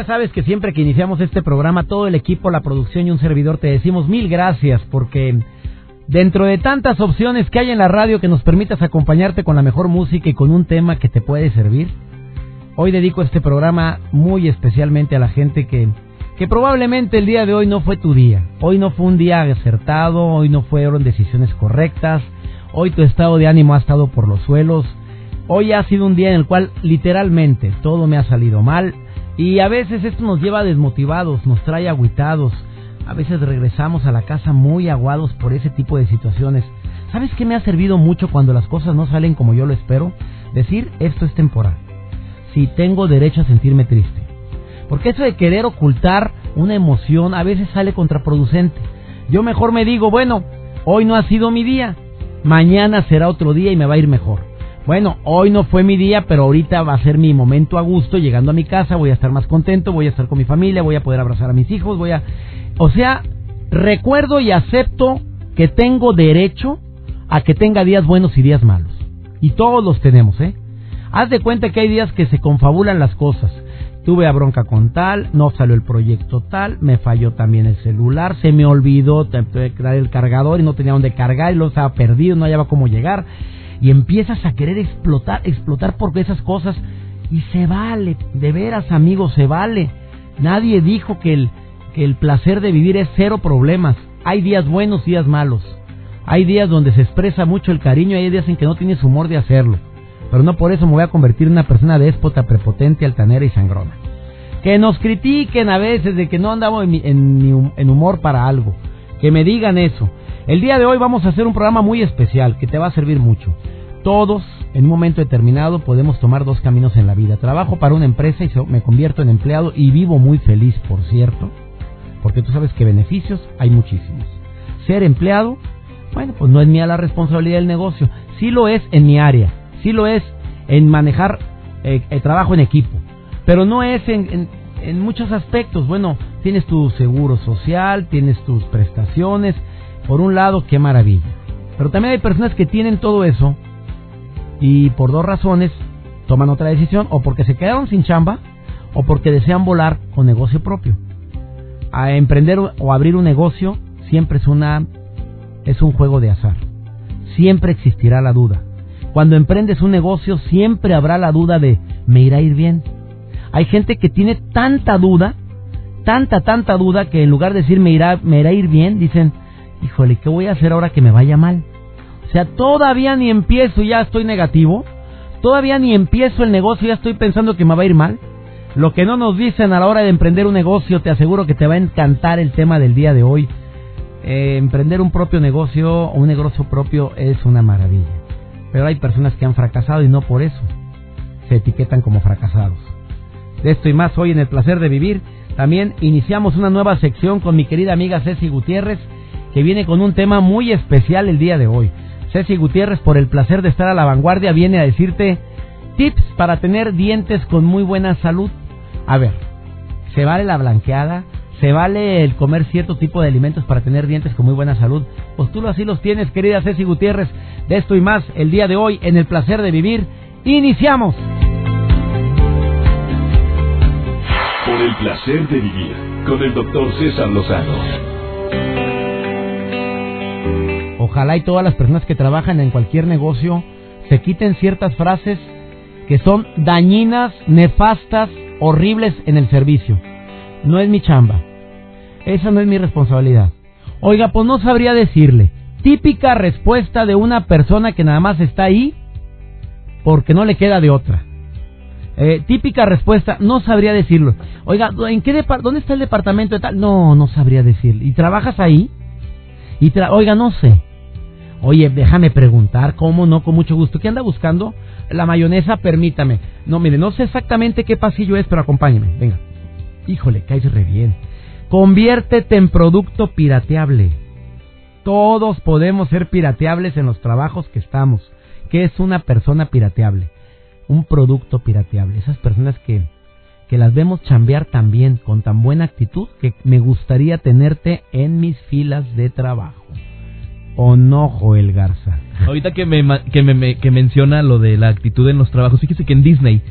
Ya sabes que siempre que iniciamos este programa, todo el equipo, la producción y un servidor te decimos mil gracias porque dentro de tantas opciones que hay en la radio que nos permitas acompañarte con la mejor música y con un tema que te puede servir, hoy dedico este programa muy especialmente a la gente que, que probablemente el día de hoy no fue tu día. Hoy no fue un día acertado, hoy no fueron decisiones correctas, hoy tu estado de ánimo ha estado por los suelos, hoy ha sido un día en el cual literalmente todo me ha salido mal y a veces esto nos lleva desmotivados, nos trae aguitados. A veces regresamos a la casa muy aguados por ese tipo de situaciones. ¿Sabes qué me ha servido mucho cuando las cosas no salen como yo lo espero? Decir, esto es temporal. Si tengo derecho a sentirme triste. Porque eso de querer ocultar una emoción a veces sale contraproducente. Yo mejor me digo, bueno, hoy no ha sido mi día. Mañana será otro día y me va a ir mejor bueno, hoy no fue mi día, pero ahorita va a ser mi momento a gusto, llegando a mi casa, voy a estar más contento, voy a estar con mi familia, voy a poder abrazar a mis hijos, voy a... O sea, recuerdo y acepto que tengo derecho a que tenga días buenos y días malos. Y todos los tenemos, ¿eh? Haz de cuenta que hay días que se confabulan las cosas. Tuve a bronca con tal, no salió el proyecto tal, me falló también el celular, se me olvidó traer el cargador y no tenía dónde cargar y lo estaba perdido, no hallaba cómo llegar y empiezas a querer explotar, explotar por esas cosas y se vale, de veras amigos, se vale. Nadie dijo que el, que el placer de vivir es cero problemas. Hay días buenos, días malos. Hay días donde se expresa mucho el cariño hay días en que no tienes humor de hacerlo. Pero no por eso me voy a convertir en una persona déspota, prepotente, altanera y sangrona. Que nos critiquen a veces de que no andamos en humor para algo. Que me digan eso. El día de hoy vamos a hacer un programa muy especial que te va a servir mucho. Todos, en un momento determinado, podemos tomar dos caminos en la vida. Trabajo para una empresa y me convierto en empleado y vivo muy feliz, por cierto, porque tú sabes que beneficios hay muchísimos. Ser empleado, bueno, pues no es mía la responsabilidad del negocio. Sí lo es en mi área, sí lo es en manejar eh, el trabajo en equipo, pero no es en, en muchos aspectos. Bueno, tienes tu seguro social, tienes tus prestaciones, por un lado, qué maravilla. Pero también hay personas que tienen todo eso y por dos razones toman otra decisión, o porque se quedaron sin chamba, o porque desean volar con negocio propio. A emprender o abrir un negocio siempre es una es un juego de azar. Siempre existirá la duda. Cuando emprendes un negocio siempre habrá la duda de ¿me irá a ir bien? Hay gente que tiene tanta duda, tanta tanta duda que en lugar de decir me irá me irá a ir bien, dicen híjole, ¿qué voy a hacer ahora que me vaya mal? O sea, todavía ni empiezo y ya estoy negativo. Todavía ni empiezo el negocio ya estoy pensando que me va a ir mal. Lo que no nos dicen a la hora de emprender un negocio, te aseguro que te va a encantar el tema del día de hoy. Eh, emprender un propio negocio o un negocio propio es una maravilla. Pero hay personas que han fracasado y no por eso se etiquetan como fracasados. De esto y más hoy en el placer de vivir. También iniciamos una nueva sección con mi querida amiga Ceci Gutiérrez que viene con un tema muy especial el día de hoy. Ceci Gutiérrez, por el placer de estar a la vanguardia, viene a decirte tips para tener dientes con muy buena salud. A ver, ¿se vale la blanqueada? ¿Se vale el comer cierto tipo de alimentos para tener dientes con muy buena salud? Pues tú así los tienes, querida Ceci Gutiérrez. De esto y más, el día de hoy, en el placer de vivir, iniciamos. Por el placer de vivir, con el doctor César Lozano. Ojalá y todas las personas que trabajan en cualquier negocio se quiten ciertas frases que son dañinas, nefastas, horribles en el servicio. No es mi chamba. Esa no es mi responsabilidad. Oiga, pues no sabría decirle. Típica respuesta de una persona que nada más está ahí porque no le queda de otra. Eh, típica respuesta, no sabría decirlo. Oiga, ¿en qué ¿dónde está el departamento de tal? No, no sabría decirle. ¿Y trabajas ahí? Y oiga, no sé. Oye, déjame preguntar, ¿cómo no? Con mucho gusto. ¿Qué anda buscando? la mayonesa, permítame. No, mire, no sé exactamente qué pasillo es, pero acompáñeme. Venga. Híjole, caes re bien. Conviértete en producto pirateable. Todos podemos ser pirateables en los trabajos que estamos. ¿Qué es una persona pirateable? Un producto pirateable. Esas personas que, que las vemos chambear tan bien, con tan buena actitud, que me gustaría tenerte en mis filas de trabajo. ¿O no, Joel Garza? Ahorita que, me, que, me, que menciona lo de la actitud en los trabajos, fíjese que en Disney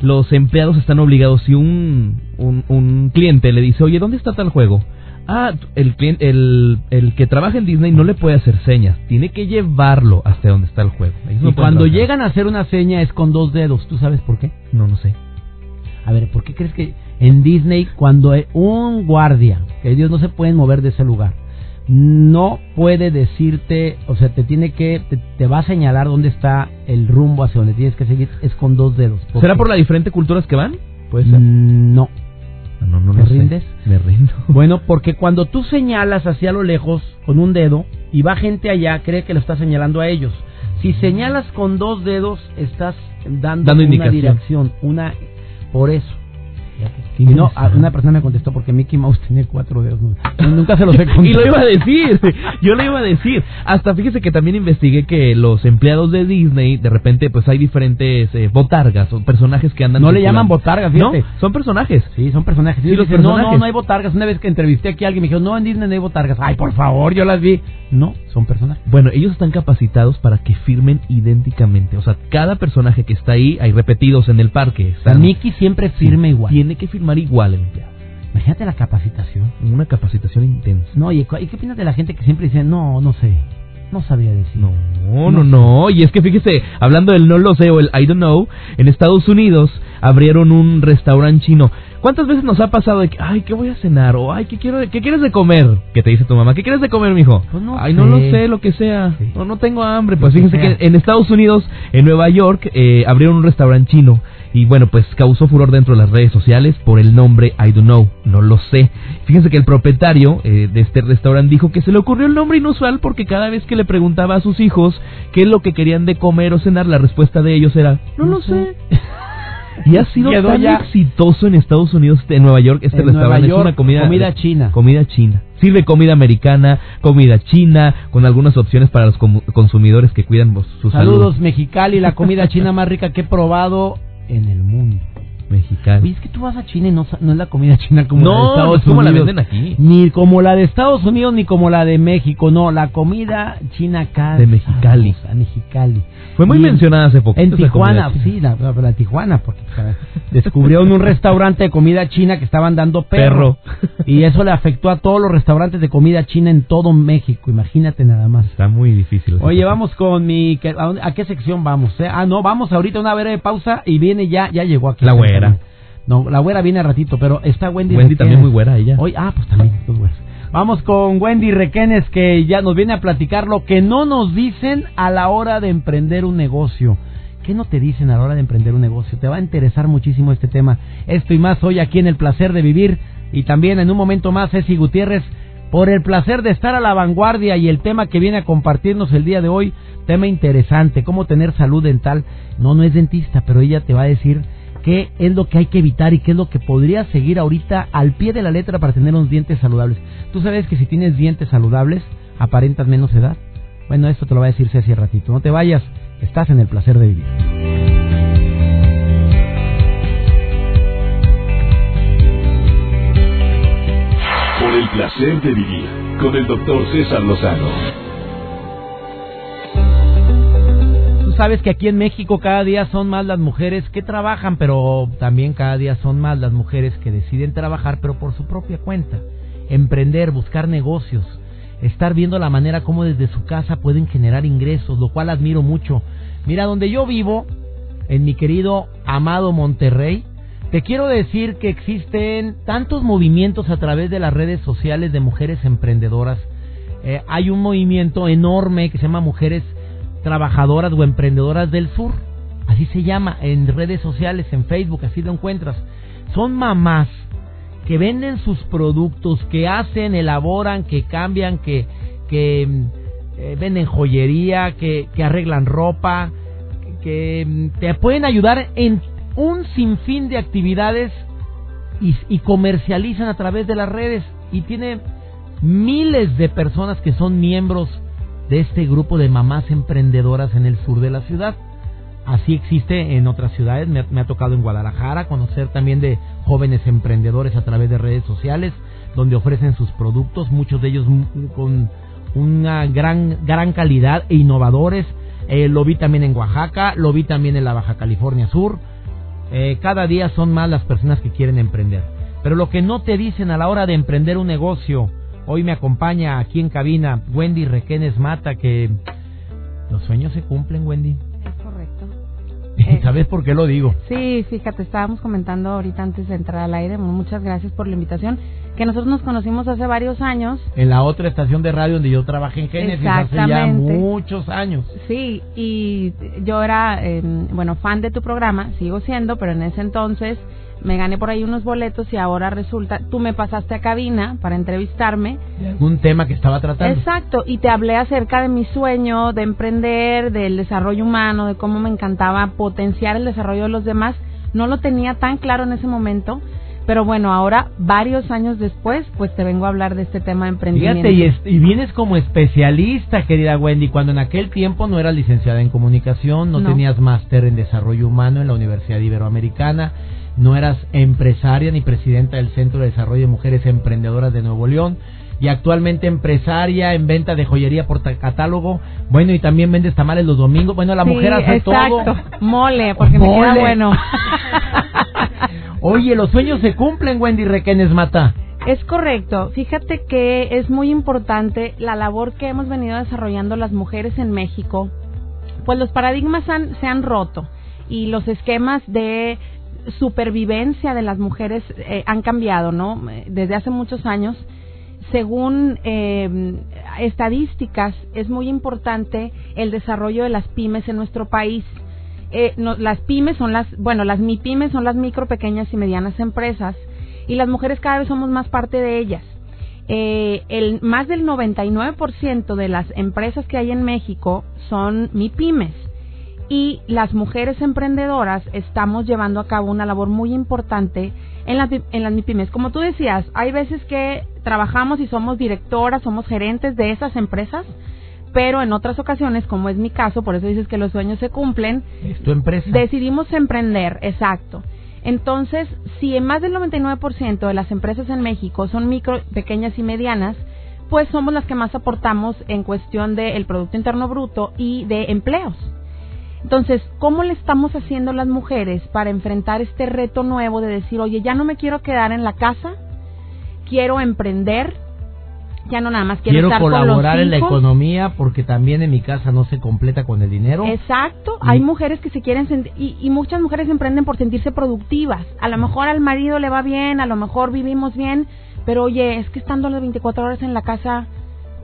los empleados están obligados, si un, un, un cliente le dice, oye, ¿dónde está tal juego? Ah, el, el, el que trabaja en Disney no le puede hacer señas, tiene que llevarlo hasta donde está el juego. y cuando llegan a hacer una seña es con dos dedos, ¿tú sabes por qué? No, no sé. A ver, ¿por qué crees que en Disney cuando un guardia, que Dios no se pueden mover de ese lugar, no puede decirte, o sea, te tiene que, te, va a señalar dónde está el rumbo hacia donde tienes que seguir, es con dos dedos. ¿Será por las diferentes culturas que van? Puede ser. Mm, no. No, no, ¿Te rindes? Me rindo. Bueno, porque cuando tú señalas hacia lo lejos con un dedo y va gente allá, cree que lo está señalando a ellos. Si señalas con dos dedos, estás dando, una dirección, una por eso. Y no, una persona me contestó porque Mickey Mouse tiene cuatro dedos. Nunca se los he contado. y lo iba a decir, yo lo iba a decir. Hasta fíjese que también investigué que los empleados de Disney, de repente, pues hay diferentes eh, botargas o personajes que andan. No le llaman botargas, fíjate. No, son personajes. Sí, son personajes. Sí, los personajes. No, no, no hay botargas. Una vez que entrevisté aquí a alguien me dijo, no, en Disney no hay botargas. Ay, por favor, yo las vi. No, son personajes. Bueno, ellos están capacitados para que firmen idénticamente. O sea, cada personaje que está ahí, hay repetidos en el parque. Mickey siempre firma igual. Tiene que firmar igual el Imagínate la capacitación. Una capacitación intensa. No, ¿y qué opinas de la gente que siempre dice, no, no sé? No sabía decir. No, no, no, Y es que fíjese, hablando del no lo sé o el I don't know, en Estados Unidos abrieron un restaurante chino. ¿Cuántas veces nos ha pasado de que, ay, ¿qué voy a cenar? O, ay, ¿qué, quiero, ¿qué quieres de comer? ¿Qué te dice tu mamá? ¿Qué quieres de comer, mijo? Pues no ay, no lo sé, lo que sea. No, no tengo hambre. Pues fíjense que en Estados Unidos, en Nueva York, eh, abrieron un restaurante chino y bueno, pues causó furor dentro de las redes sociales por el nombre I don't know, no lo sé. Fíjense que el propietario eh, de este restaurante dijo que se le ocurrió el nombre inusual porque cada vez que le preguntaba a sus hijos qué es lo que querían de comer o cenar, la respuesta de ellos era, no, lo sé. Y ha sido tan exitoso en Estados Unidos, en Nueva York, este restaurante. es una comida, comida china. Comida china. Sirve comida americana, comida china, con algunas opciones para los consumidores que cuidan sus Saludos, Mexicali, la comida china más rica que he probado en el mundo. Mexicano. Oye, es que tú vas a China y no, no es la comida china como la de Estados Unidos. como la venden aquí. Ni como la de Estados Unidos ni como la de México. No, la comida china acá. De Mexicali. Mexicali. Fue muy mencionada hace poco. En Tijuana, sí, la, la, Tijuana, porque descubrió en un restaurante de comida china que estaban dando perro, Y eso le afectó a todos los restaurantes de comida china en todo México. Imagínate nada más. Está muy difícil. Oye, vamos con mi... ¿A, qué sección vamos? Eh? Ah, no, vamos ahorita a una breve pausa y viene ya, ya llegó aquí. La güera. No, la güera viene a ratito, pero está Wendy. Wendy también muy güera ella. Hoy, ah, pues también. Vamos con Wendy Requenes que ya nos viene a platicar lo que no nos dicen a la hora de emprender un negocio. ¿Qué no te dicen a la hora de emprender un negocio? Te va a interesar muchísimo este tema. Esto y más hoy aquí en El Placer de Vivir. Y también en un momento más, Ceci Gutiérrez, por el placer de estar a la vanguardia y el tema que viene a compartirnos el día de hoy, tema interesante, cómo tener salud dental. No, no es dentista, pero ella te va a decir qué es lo que hay que evitar y qué es lo que podría seguir ahorita al pie de la letra para tener unos dientes saludables. Tú sabes que si tienes dientes saludables, aparentas menos edad. Bueno, esto te lo va a decir Ceci ratito. No te vayas, estás en el placer de vivir. Por el placer de vivir con el doctor César Lozano. Sabes que aquí en México cada día son más las mujeres que trabajan, pero también cada día son más las mujeres que deciden trabajar, pero por su propia cuenta. Emprender, buscar negocios, estar viendo la manera como desde su casa pueden generar ingresos, lo cual admiro mucho. Mira, donde yo vivo, en mi querido amado Monterrey, te quiero decir que existen tantos movimientos a través de las redes sociales de mujeres emprendedoras. Eh, hay un movimiento enorme que se llama Mujeres trabajadoras o emprendedoras del sur. Así se llama en redes sociales, en Facebook, así lo encuentras. Son mamás que venden sus productos, que hacen, elaboran, que cambian, que, que eh, venden joyería, que, que arreglan ropa, que mm, te pueden ayudar en un sinfín de actividades y, comercializan a través de las redes y tiene miles de personas que son miembros de este grupo de mamás emprendedoras en el sur de la ciudad. Así existe en otras ciudades, me, ha tocado en Guadalajara conocer también de jóvenes emprendedores a través de redes sociales, donde ofrecen sus productos, muchos de ellos con una gran, gran calidad e innovadores. Eh, lo vi también en Oaxaca, lo vi también en la Baja California Sur. Eh, cada día son más las personas que quieren emprender. Pero lo que no te dicen a la hora de emprender un negocio, hoy me acompaña aquí en cabina Wendy Requenes Mata, que los sueños se cumplen, Wendy. ¿Sabes por qué lo digo? Sí, fíjate, estábamos comentando ahorita antes de entrar al aire, muchas gracias por la invitación, que nosotros nos conocimos hace varios años. En la otra estación de radio donde yo trabajé en Génesis hace ya muchos años. Sí, y yo era, em, bueno, fan de tu programa, sigo siendo, pero en ese entonces me gané por ahí unos boletos y ahora resulta, tú me pasaste a cabina para entrevistarme. Un tema que estaba tratando. Exacto, y te hablé acerca de mi sueño de emprender, del desarrollo humano, de cómo me encantaba potenciar el desarrollo de los demás. No lo tenía tan claro en ese momento, pero bueno, ahora, varios años después, pues te vengo a hablar de este tema de emprendimiento. Fíjate, y, vienes como especialista, querida Wendy, cuando en aquel tiempo no eras licenciada en comunicación, no. tenías máster en desarrollo humano en la Universidad Iberoamericana no eras empresaria ni presidenta del Centro de Desarrollo de Mujeres Emprendedoras de Nuevo León y actualmente empresaria en venta de joyería por catálogo. Bueno, y también vendes tamales los domingos. Bueno, la mujer hace exacto. todo. Mole, porque me queda bueno. Oye, los sueños se cumplen, Wendy Requenes Mata. Es correcto. Fíjate que es muy importante la labor que hemos venido desarrollando las mujeres en México. Pues los paradigmas se han roto y los esquemas de supervivencia de las mujeres eh, han cambiado, ¿no? Desde hace muchos años. Según eh, estadísticas, es muy importante el desarrollo de las pymes en nuestro país. Eh, las pymes son las, bueno, las MIPYMES son las micro, pequeñas y medianas empresas y las mujeres cada vez somos más parte de ellas. el, más del 99% de las empresas que hay en México son MIPYMES y las mujeres emprendedoras estamos llevando a cabo una labor muy importante en, en las MIPIMES. Como tú decías, hay veces que trabajamos y somos directoras, somos gerentes de esas empresas, pero en otras ocasiones, como es mi caso, por eso dices que los sueños se cumplen, ¿Es tu empresa? decidimos emprender, exacto. Entonces, si en más del 99% de las empresas en México son micro, pequeñas y medianas, pues somos las que más aportamos en cuestión del Producto Interno Bruto y de empleos. Entonces, ¿cómo le estamos haciendo las mujeres para enfrentar este reto nuevo de decir, oye, ya no me quiero quedar en la casa, quiero emprender, ya no nada más quiero, quiero estar colaborar en la economía porque también en mi casa no se completa con el dinero. Exacto, hay mujeres que se quieren sentir, y, y muchas mujeres emprenden por sentirse productivas. A lo mejor al marido le va bien, a lo mejor vivimos bien, pero oye, es que estando las 24 horas en la casa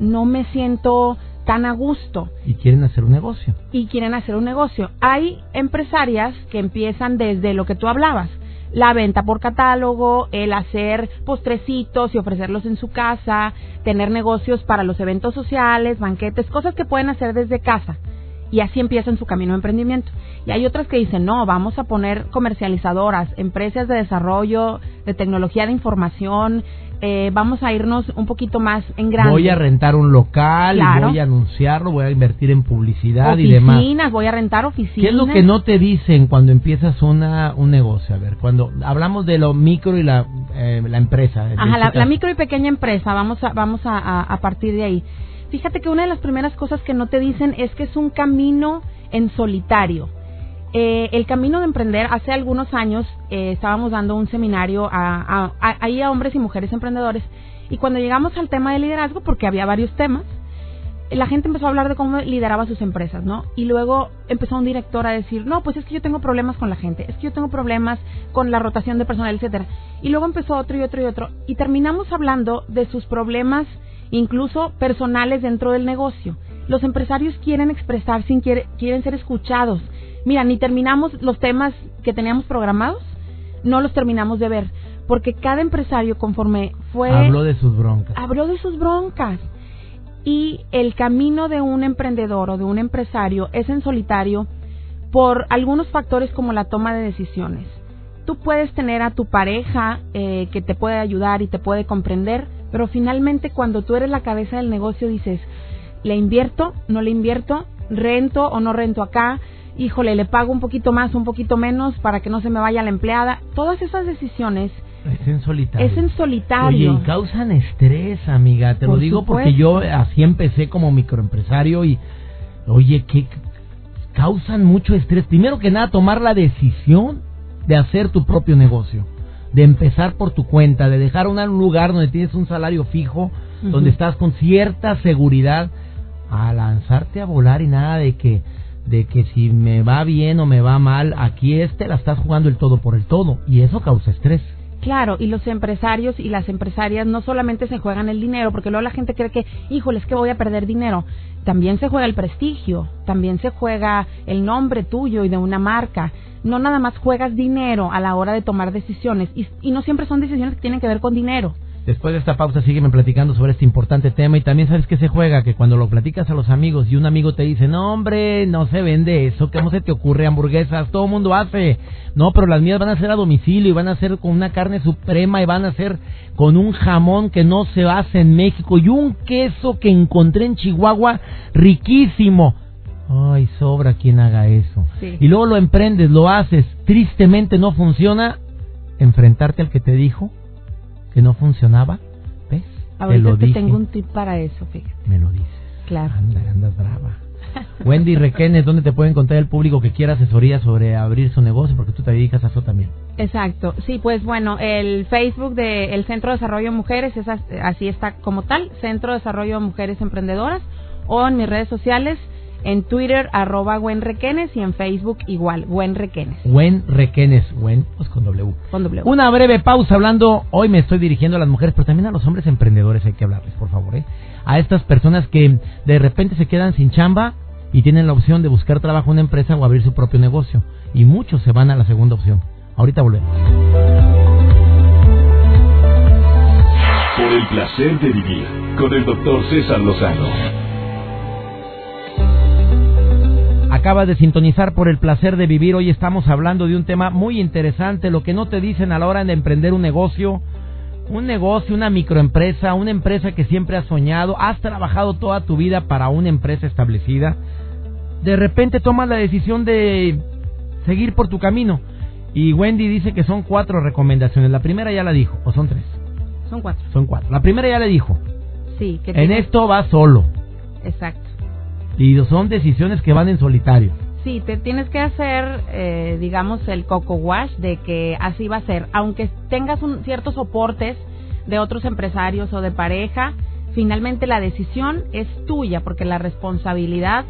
no me siento tan a gusto. Y quieren hacer un negocio. Y quieren hacer un negocio. Hay empresarias que empiezan desde lo que tú hablabas, la venta por catálogo, el hacer postrecitos y ofrecerlos en su casa, tener negocios para los eventos sociales, banquetes, cosas que pueden hacer desde casa. Y así empiezan su camino de emprendimiento. Y hay otras que dicen, no, vamos a poner comercializadoras, empresas de desarrollo, de tecnología de información, eh, vamos a irnos un poquito más en grande. Voy a rentar un local, voy a anunciarlo, voy a invertir en publicidad y demás. Oficinas, voy a rentar oficinas. ¿Qué es lo que no te dicen cuando empiezas una, un negocio? A ver, cuando hablamos de lo micro y la, eh, la empresa. Ajá, la, la, micro y pequeña empresa, vamos a, vamos a, a partir de ahí. Fíjate que una de las primeras cosas que no te dicen es que es un camino en solitario eh, el camino de emprender, hace algunos años eh, estábamos dando un seminario a, a, a, hombres y mujeres emprendedores y cuando llegamos al tema de liderazgo, porque había varios temas, la gente empezó a hablar de cómo lideraba sus empresas, ¿no? Y luego empezó un director a decir, no, pues es que yo tengo problemas con la gente, es que yo tengo problemas con la rotación de personal, etcétera. Y luego empezó otro y otro y otro. Y terminamos hablando de sus problemas, incluso personales dentro del negocio. Los empresarios quieren expresar, sin quieren ser escuchados, Mira, ni terminamos los temas que teníamos programados, no los terminamos de ver, porque cada empresario conforme fue... Habló de sus broncas. Habló de sus broncas. Y el camino de un emprendedor o de un empresario es en solitario por algunos factores como la toma de decisiones. Tú puedes tener a tu pareja eh, que te puede ayudar y te puede comprender, pero finalmente cuando tú eres la cabeza del negocio dices, ¿le invierto? ¿No le invierto? ¿Rento o no rento acá? Híjole, le pago un poquito más, un poquito menos para que no se me vaya la empleada. Todas esas decisiones es en solitario. Es en solitario. Oye, y causan estrés, amiga. Te lo digo porque yo así empecé como microempresario y, oye, que causan mucho estrés. Primero que nada, tomar la decisión de hacer tu propio negocio, de empezar por tu cuenta, de dejar un lugar donde tienes un salario fijo, donde estás con cierta seguridad, a lanzarte a volar y nada de que de que si me va bien o me va mal, aquí este la estás jugando el todo por el todo y eso causa estrés. Claro, y los empresarios y las empresarias no solamente se juegan el dinero, porque luego la gente cree que, híjole, es que voy a perder dinero. También se juega el prestigio, también se juega el nombre tuyo y de una marca. No nada más juegas dinero a la hora de tomar decisiones, y, y no siempre son decisiones que tienen que ver con dinero. Después de esta pausa sígueme platicando sobre este importante tema y también sabes que se juega, que cuando lo platicas a los amigos y un amigo te dice, no hombre, no se vende eso, ¿cómo se te ocurre hamburguesas? Todo el mundo hace. No, pero las mías van a ser a domicilio y van a ser con una carne suprema y van a ser con un jamón que no se hace en México y un queso que encontré en Chihuahua riquísimo. Ay, sobra quien haga eso. Y luego lo emprendes, lo haces, tristemente no funciona, enfrentarte al que te dijo que no funcionaba, ¿ves? Ahorita te, tengo un tip para eso, fíjate. Me lo dices. Claro. Anda, andas brava. Wendy Requenes, ¿dónde te puede encontrar el público que quiera asesoría sobre abrir su negocio? Porque tú te dedicas a eso también. Exacto. Sí, pues bueno, el Facebook del Centro de Desarrollo Mujeres, es así está como tal, Centro de Desarrollo Mujeres Emprendedoras, o en mis redes sociales, en Twitter, arroba Gwen Requenes y en Facebook igual, Gwen Requenes. Gwen Requenes, Gwen, pues con W. Con W. Una breve pausa hablando, hoy me estoy dirigiendo a las mujeres, pero también a los hombres emprendedores hay que hablarles, por favor, ¿eh? A estas personas que de repente se quedan sin chamba y tienen la opción de buscar trabajo en una empresa o abrir su propio negocio. Y muchos se van a la segunda opción. Ahorita volvemos. Por el placer de vivir con el doctor César Lozano. Acaba de sintonizar por el placer de vivir. Hoy estamos hablando de un tema muy interesante, lo que no te dicen a la hora de emprender un negocio. Un negocio, una microempresa, una empresa que siempre has soñado, has trabajado toda tu vida para una empresa establecida. De repente tomas la decisión de seguir por tu camino. Y Wendy dice que son cuatro recomendaciones. La primera ya la dijo, o son tres. Son cuatro. Son cuatro. La primera ya le dijo. Sí, que En esto va solo. Exacto. Y son decisiones que van en solitario. Sí, te tienes que hacer, eh, digamos, el coco wash de que así va a ser. Aunque tengas un, ciertos soportes de otros empresarios o de pareja, finalmente la decisión es tuya, porque la responsabilidad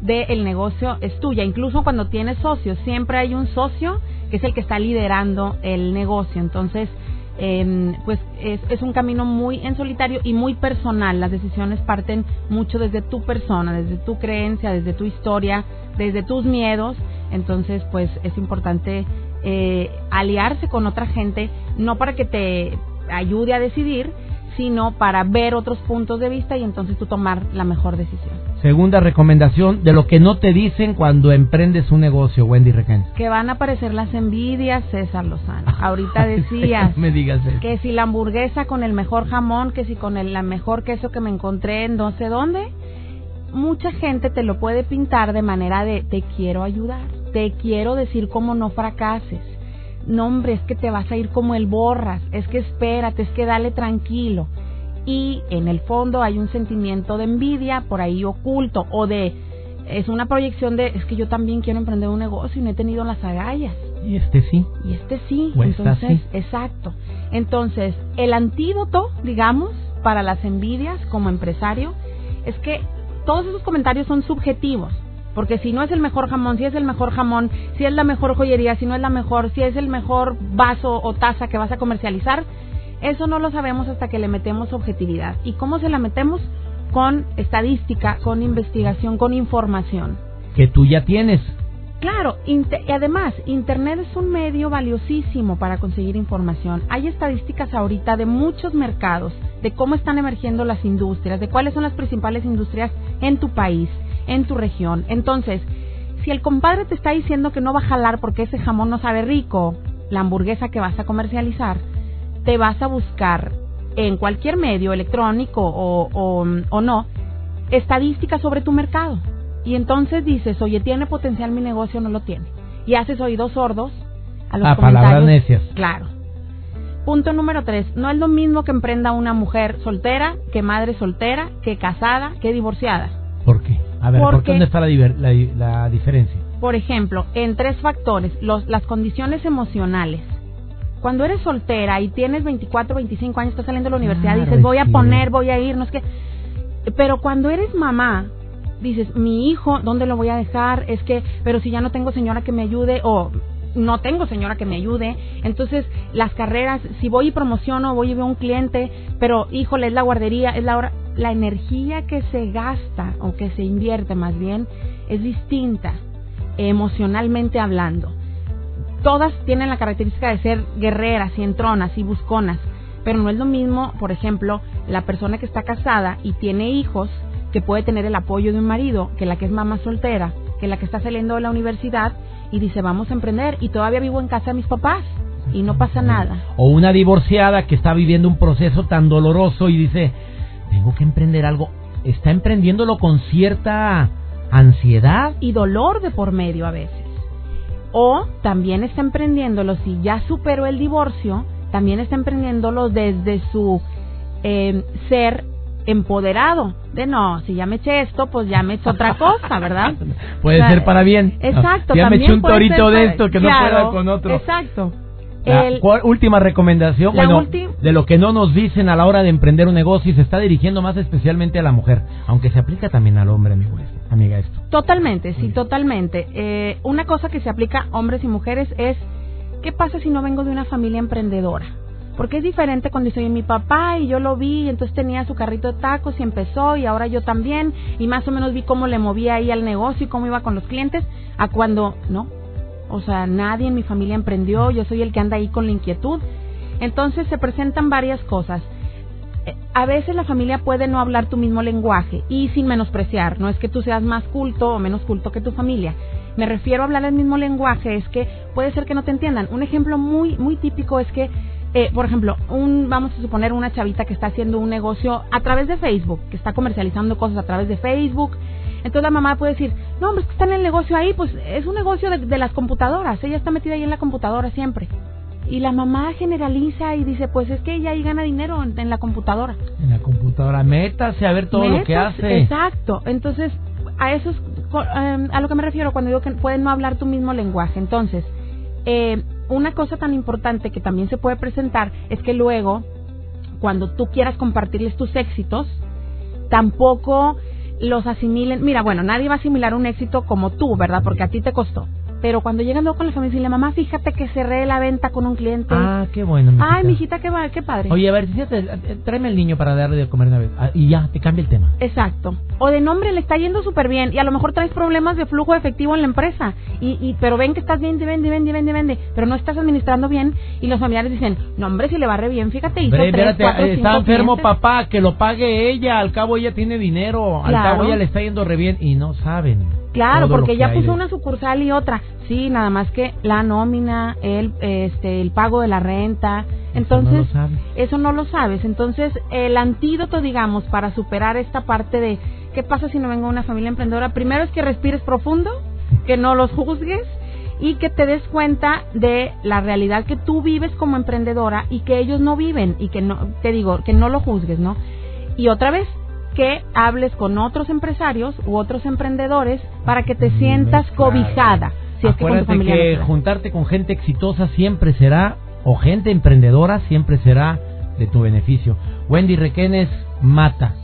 del negocio es tuya. Incluso cuando tienes socios, siempre hay un socio que es el que está liderando el negocio. Entonces, eh, pues es, es, un camino muy en solitario y muy personal. Las decisiones parten mucho desde tu persona, desde tu creencia, desde tu historia, desde tus miedos. Entonces, pues es importante eh, aliarse con otra gente, no para que te ayude a decidir, sino para ver otros puntos de vista y entonces tú tomar la mejor decisión. Segunda recomendación de lo que no te dicen cuando emprendes un negocio, Wendy Requén. Que van a aparecer las envidias, César Lozano. Ahorita decías me digas que si la hamburguesa con el mejor jamón, que si con el la mejor queso que me encontré en no sé dónde. Mucha gente te lo puede pintar de manera de te quiero ayudar, te quiero decir cómo no fracases no hombre, es que te vas a ir como el borras, es que espérate, es que dale tranquilo. Y en el fondo hay un sentimiento de envidia por ahí oculto o de, es una proyección de, es que yo también quiero emprender un negocio y no he tenido las agallas. Y este sí. Y este sí. Entonces, exacto. Entonces, el antídoto, digamos, para las envidias como empresario, es que todos esos comentarios son subjetivos. Porque si no es el mejor jamón, si es el mejor jamón, si es la mejor joyería, si no es la mejor, si es el mejor vaso o taza que vas a comercializar, eso no lo sabemos hasta que le metemos objetividad. ¿Y cómo se la metemos? Con estadística, con investigación, con información. Que tú ya tienes. Claro, y además, Internet es un medio valiosísimo para conseguir información. Hay estadísticas ahorita de muchos mercados, de cómo están emergiendo las industrias, de cuáles son las principales industrias en tu país en tu región. Entonces, si el compadre te está diciendo que no va a jalar porque ese jamón no sabe rico, la hamburguesa que vas a comercializar, te vas a buscar en cualquier medio electrónico o, o, no estadísticas sobre tu mercado. Y entonces dices, oye, ¿tiene potencial mi negocio o no lo tiene? Y haces oídos sordos a los ah, palabras necias. Claro. Punto número tres, no es lo mismo que emprenda una mujer soltera, que madre soltera, que casada, que divorciada. ¿Por qué? A ver, ¿por dónde está la, la, diferencia? Por ejemplo, en tres factores, los, las condiciones emocionales. Cuando eres soltera y tienes 24, 25 años, estás saliendo de la universidad, dices, voy a poner, voy a ir, no es que... Pero cuando eres mamá, dices, mi hijo, ¿dónde lo voy a dejar? Es que, pero si ya no tengo señora que me ayude, o no tengo señora que me ayude. Entonces, las carreras, si voy y promociono, voy y veo un cliente, pero híjole, es la guardería, es la hora la energía que se gasta o que se invierte más bien es distinta emocionalmente hablando. Todas tienen la característica de ser guerreras y entronas y busconas, pero no es lo mismo, por ejemplo, la persona que está casada y tiene hijos que puede tener el apoyo de un marido que la que es mamá soltera, que la que está saliendo de la universidad y dice vamos a emprender y todavía vivo en casa de mis papás y no pasa nada. O una divorciada que está viviendo un proceso tan doloroso y dice tengo que emprender algo, está emprendiéndolo con cierta ansiedad y dolor de por medio a veces. O también está emprendiéndolo, si ya superó el divorcio, también está emprendiéndolo desde su eh, ser empoderado. De no, si ya me eché esto, pues ya me hecho otra cosa, ¿verdad? puede ser para bien. Exacto. ya me eché un torito de esto que no pueda con otro. Exacto. La última recomendación, bueno, de lo que no nos dicen a la hora de emprender un negocio y se está dirigiendo más especialmente a la mujer, aunque se aplica también al hombre, amigo, amiga, esto. Totalmente, sí, totalmente. Eh, una cosa que se aplica a hombres y mujeres es, ¿qué pasa si no vengo de una familia emprendedora? Porque es diferente cuando soy mi papá y yo lo vi y entonces tenía su carrito de tacos y empezó y ahora yo también y más o menos vi cómo le movía ahí al negocio y cómo iba con los clientes a cuando, no, o sea, nadie en mi familia emprendió, yo soy el que anda ahí con la inquietud. Entonces se presentan varias cosas. A veces la familia puede no hablar tu mismo lenguaje y sin menospreciar, no es que tú seas más culto o menos culto que tu familia. Me refiero a hablar el mismo lenguaje, es que puede ser que no te entiendan. Un ejemplo muy muy típico es que eh, por ejemplo, un, vamos a suponer una chavita que está haciendo un negocio a través de Facebook, que está comercializando cosas a través de Facebook, entonces la mamá puede decir, no, hombre, es que está en el negocio ahí, pues es un negocio de, las computadoras, ella está metida ahí en la computadora siempre. Y la mamá generaliza y dice, pues es que ella ahí gana dinero en, la computadora. En la computadora, métase a ver todo lo que hace. Exacto, entonces a eso es em, a lo que me refiero cuando digo que pueden no hablar tu mismo lenguaje. Entonces, eh, una cosa tan importante que también se puede presentar es que luego, cuando tú quieras compartirles tus éxitos, tampoco los asimilen. Mira, bueno, nadie va a asimilar un éxito como tú, ¿verdad? Porque a ti te costó. Pero cuando llegan luego con la familia, y mamá, fíjate que cerré la venta con un cliente. Ah, qué bueno. Mijita. Ay, mijita, qué, qué padre. Oye, a ver, fíjate, tráeme el niño para darle de comer una vez. Ah, y ya, te cambia el tema. Exacto. O de nombre, le está yendo súper bien. Y a lo mejor traes problemas de flujo efectivo en la empresa. Y, y pero ven que estás bien, vende, vende, vende, vende. Pero no estás administrando bien. Y los familiares dicen, no, hombre, si le va re bien, fíjate, hizo tres, cuatro, Está enfermo papá, que lo pague ella. Al cabo ella tiene dinero. Al cabo ella le está yendo re bien. Y no saben. Claro, porque ya puso una sucursal y otra. Sí, nada más que la nómina, el, este, el pago de la renta. Entonces, eso no, lo sabes. Entonces, el antídoto, digamos, para superar esta parte de qué pasa si no vengo una familia emprendedora, primero es que respires profundo, que no los juzgues y que te des cuenta de la realidad que tú vives como emprendedora y que ellos no viven y que no, te digo, que no lo juzgues, ¿no? Y otra vez, que hables con otros empresarios u otros emprendedores para que te sientas cobijada. Si Acuérdate que, juntarte con gente exitosa siempre será, o gente emprendedora siempre será de tu beneficio. Wendy Requenes Mata.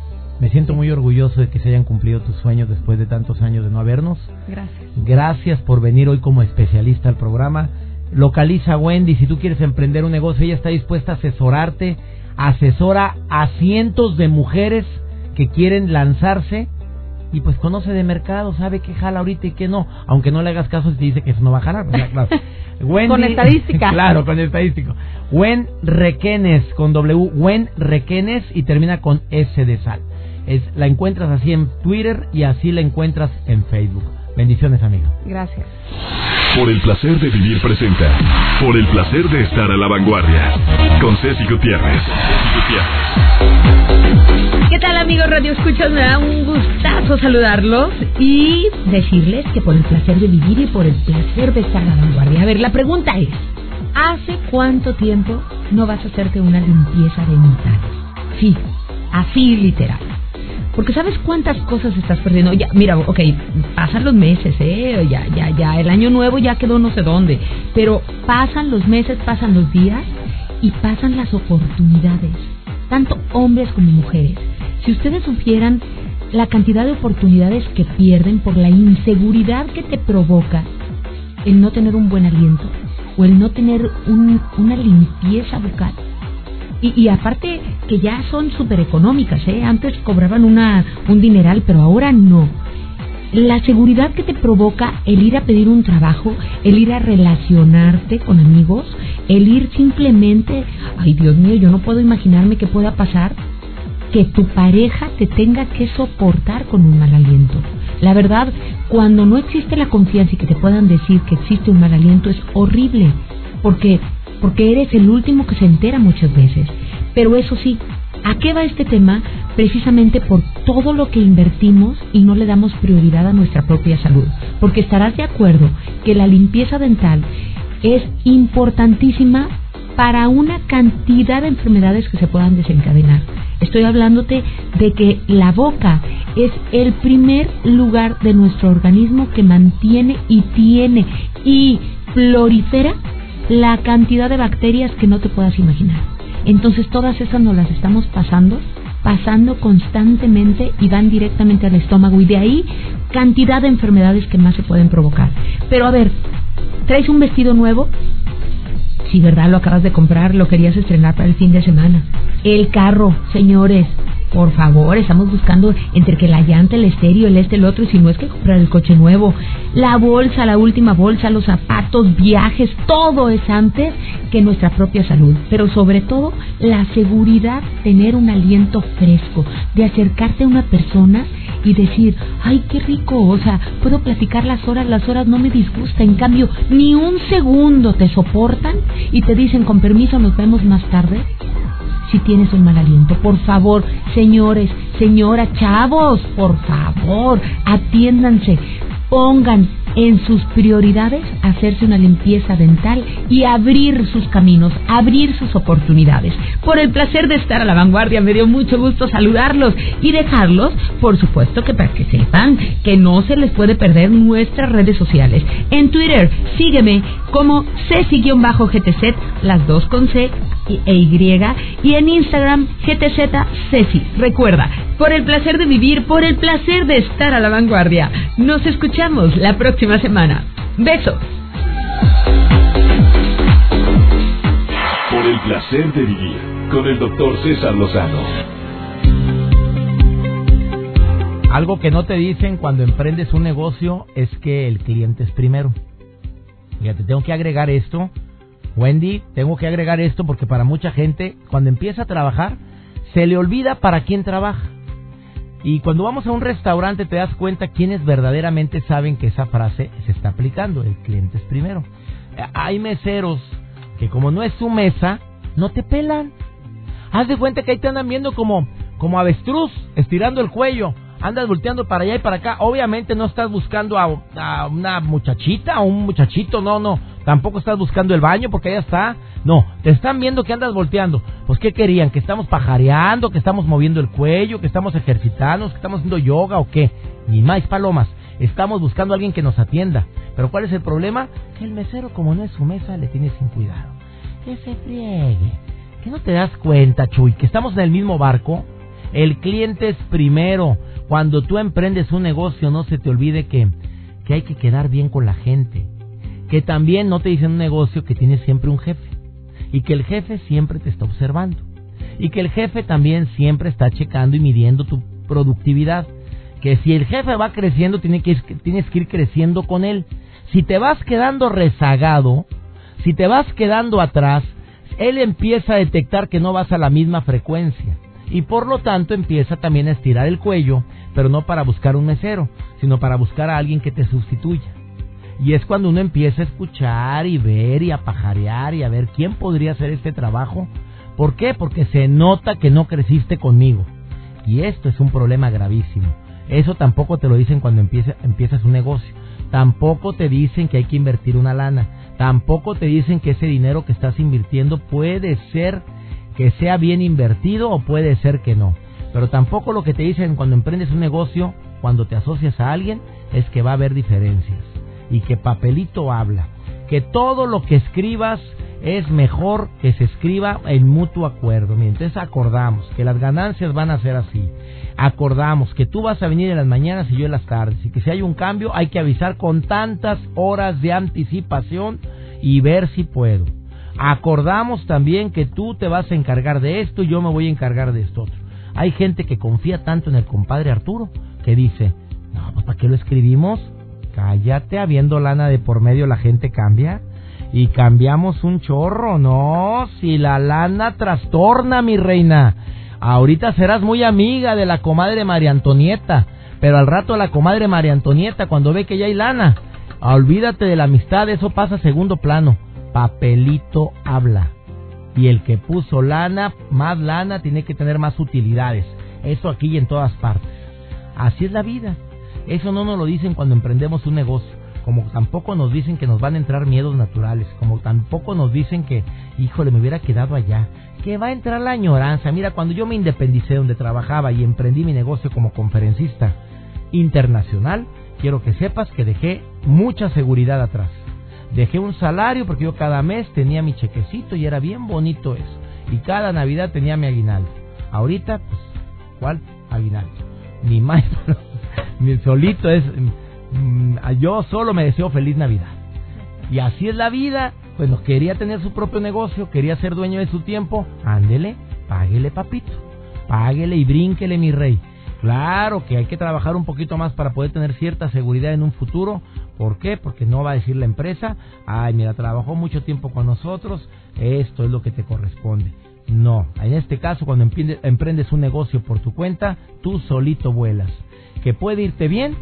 Me siento muy orgulloso de que se hayan cumplido tus sueños después de tantos años de no habernos. Gracias. Gracias por venir hoy como especialista al programa. Localiza a Wendy, si tú quieres emprender un negocio, ella está dispuesta a asesorarte. Asesora a cientos de mujeres que quieren lanzarse y pues conoce de mercado, sabe qué jala ahorita y qué no, aunque no le hagas caso si te dice que eso no va a jalar. con estadística. claro, con estadístico. Wen Requenes con W, Wen Requenes y termina con S de sal. Es, la encuentras así en Twitter y así la encuentras en Facebook. Bendiciones, amigo. Gracias. Por el placer de vivir presenta. Por el placer de estar a la vanguardia. Con Ceci Gutiérrez. ¿Qué tal amigos Radio Escuchas? Me da un gustazo saludarlos y decirles que por el placer de vivir y por el placer de estar a la vanguardia. A ver, la pregunta es, ¿hace cuánto tiempo no vas a hacerte una limpieza dental? Sí, así literal. Porque sabes cuántas cosas estás perdiendo. Ya, mira, ok, pasan los meses, ¿eh? Ya, ya, ya. El año nuevo ya quedó no sé dónde. Pero pasan los meses, pasan los días y pasan las oportunidades. Tanto hombres como mujeres. Si ustedes supieran la cantidad de oportunidades que pierden por la inseguridad que te provoca el no tener un buen aliento o el no tener una limpieza bucal y, aparte que ya son súper económicas, ¿eh? Antes cobraban una, un dineral, pero ahora no. La seguridad que te provoca el ir a pedir un trabajo, el ir a relacionarte con amigos, el ir simplemente, ay Dios mío, yo no puedo imaginarme que pueda pasar que tu pareja te tenga que soportar con un mal aliento. La verdad, cuando no existe la confianza y que te puedan decir que existe un mal aliento es horrible, porque porque eres el último que se entera muchas veces. Pero eso sí, ¿a qué va este tema? Precisamente por todo lo que invertimos y no le damos prioridad a nuestra propia salud. Porque estarás de acuerdo que la limpieza dental es importantísima para una cantidad de enfermedades que se puedan desencadenar. Estoy hablándote de que la boca es el primer lugar de nuestro organismo que mantiene y tiene y prolifera la cantidad de bacterias que no te puedas imaginar. Entonces todas esas nos las estamos pasando, pasando constantemente y van directamente al estómago y de ahí cantidad de enfermedades que más se pueden provocar. Pero a ver, ¿traes un vestido nuevo? Si verdad lo acabas de comprar, lo querías estrenar para el fin de semana. El carro, señores, por favor, estamos buscando entre que la llanta, el estéreo, el este, el otro, y si no es que comprar el coche nuevo. La bolsa, la última bolsa, los zapatos, viajes, todo es antes que nuestra propia salud. Pero sobre todo, la seguridad, tener un aliento fresco, de acercarte a una persona y decir, ay, qué rico, o sea, puedo platicar las horas, las horas no me disgusta. En cambio, ni un segundo te soportan y te dicen, con permiso, nos vemos más tarde si tienes un mal aliento. Por favor, señores, señora, chavos, por favor, atiéndanse. Pongan en sus prioridades hacerse una limpieza dental y abrir sus caminos, abrir sus oportunidades. Por el placer de estar a la vanguardia, me dio mucho gusto saludarlos y dejarlos, por supuesto que para que sepan que no se les puede perder nuestras redes sociales. En Twitter, sígueme como Ceci-GTZ, las dos con C e Y, y en Instagram, GTZ Ceci. Recuerda, por el placer de vivir, por el placer de estar a la vanguardia. Nos escuchamos la próxima semana. Besos. Por el placer de vivir con el doctor César Lozano. Algo que no te dicen cuando emprendes un negocio es que el cliente es primero. Fíjate, tengo que agregar esto. Wendy, tengo que agregar esto porque para mucha gente, cuando empieza a trabajar, se le olvida para quién trabaja. Y cuando vamos a un restaurante te das cuenta quienes verdaderamente saben que esa frase se está aplicando. El cliente es primero. Hay meseros que como no es su mesa, no te pelan. Haz de cuenta que ahí te andan viendo como, como avestruz, estirando el cuello. Andas volteando para allá y para acá. Obviamente no estás buscando a, a una muchachita o un muchachito, no, no. Tampoco estás buscando el baño porque ya está. No, te están viendo que andas volteando. Pues ¿qué querían? ¿Que estamos pajareando? ¿Que estamos moviendo el cuello? ¿Que estamos ejercitando? ¿Que estamos haciendo yoga o qué? Ni más palomas. Estamos buscando a alguien que nos atienda. Pero ¿cuál es el problema? Que el mesero, como no es su mesa, le tiene sin cuidado. Que se friegue. Que no te das cuenta, Chuy, que estamos en el mismo barco. El cliente es primero. Cuando tú emprendes un negocio, no se te olvide que, que hay que quedar bien con la gente que también no te dicen un negocio que tienes siempre un jefe y que el jefe siempre te está observando y que el jefe también siempre está checando y midiendo tu productividad. Que si el jefe va creciendo, tiene que, tienes que ir creciendo con él. Si te vas quedando rezagado, si te vas quedando atrás, él empieza a detectar que no vas a la misma frecuencia y por lo tanto empieza también a estirar el cuello, pero no para buscar un mesero, sino para buscar a alguien que te sustituya. Y es cuando uno empieza a escuchar y ver y a pajarear y a ver quién podría hacer este trabajo. ¿Por qué? Porque se nota que no creciste conmigo. Y esto es un problema gravísimo. Eso tampoco te lo dicen cuando empiezas un negocio. Tampoco te dicen que hay que invertir una lana. Tampoco te dicen que ese dinero que estás invirtiendo puede ser que sea bien invertido o puede ser que no. Pero tampoco lo que te dicen cuando emprendes un negocio, cuando te asocias a alguien, es que va a haber diferencias y que papelito habla. Que todo lo que escribas es mejor que se escriba en mutuo acuerdo. entonces acordamos que las ganancias van a ser así. Acordamos que tú vas a venir en las mañanas y yo en las tardes. Y que si hay un cambio hay que avisar con tantas horas de anticipación y ver si puedo. Acordamos también que tú te vas a encargar de esto y yo me voy a encargar de esto otro. Hay gente que confía tanto en el compadre Arturo que dice, no, pues ¿para qué lo escribimos? Cállate, habiendo lana de por medio la gente cambia. Y cambiamos un chorro, no, si la lana trastorna, mi reina. Ahorita serás muy amiga de la comadre María Antonieta, pero al rato la comadre María Antonieta, cuando ve que ya hay lana, olvídate de la amistad, eso pasa segundo plano. Papelito habla. Y el que puso lana, más lana, tiene que tener más utilidades. Eso aquí y en todas partes. Así es la vida. Eso no nos lo dicen cuando emprendemos un negocio, como tampoco nos dicen que nos van a entrar miedos naturales, como tampoco nos dicen que, híjole, me hubiera quedado allá, que va a entrar la añoranza. Mira, cuando yo me independicé donde trabajaba y emprendí mi negocio como conferencista internacional, quiero que sepas que dejé mucha seguridad atrás. Dejé un salario porque yo cada mes tenía mi chequecito y era bien bonito eso. Y cada Navidad tenía mi aguinaldo. Ahorita, pues, ¿cuál aguinaldo? Ni más, solito es, mm, yo solo me deseo feliz Navidad. Y así es la vida. Pues no quería tener su propio negocio, quería ser dueño de su tiempo. Ándele, páguele papito, páguele y brínquele mi rey. Claro que hay que trabajar un poquito más para poder tener cierta seguridad en un futuro. ¿Por qué? Porque no va a decir la empresa, ay, mira, trabajó mucho tiempo con nosotros, esto es lo que te corresponde. No, en este caso cuando emprendes un negocio por tu cuenta, tú solito vuelas que puede irte bien,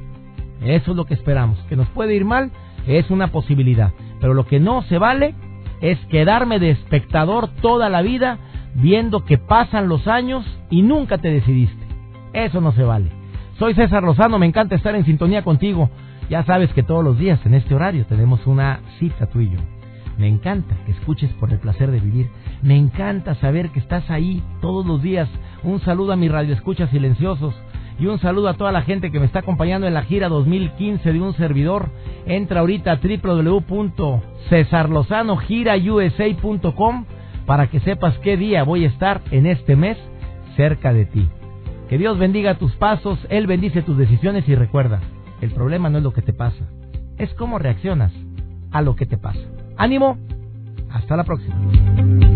eso es lo que esperamos. Que nos puede ir mal, es una posibilidad. Pero lo que no se vale es quedarme de espectador toda la vida viendo que pasan los años y nunca te decidiste. Eso no se vale. Soy César Lozano, me encanta estar en sintonía contigo. Ya sabes que todos los días en este horario tenemos una cita tú y yo. Me encanta que escuches por el placer de vivir. Me encanta saber que estás ahí todos los días. Un saludo a mis radioescuchas silenciosos. Y un saludo a toda la gente que me está acompañando en la gira 2015 de un servidor. Entra ahorita a www.cesarlozanogirausa.com para que sepas qué día voy a estar en este mes cerca de ti. Que Dios bendiga tus pasos, Él bendice tus decisiones y recuerda, el problema no es lo que te pasa, es cómo reaccionas a lo que te pasa. Ánimo, hasta la próxima.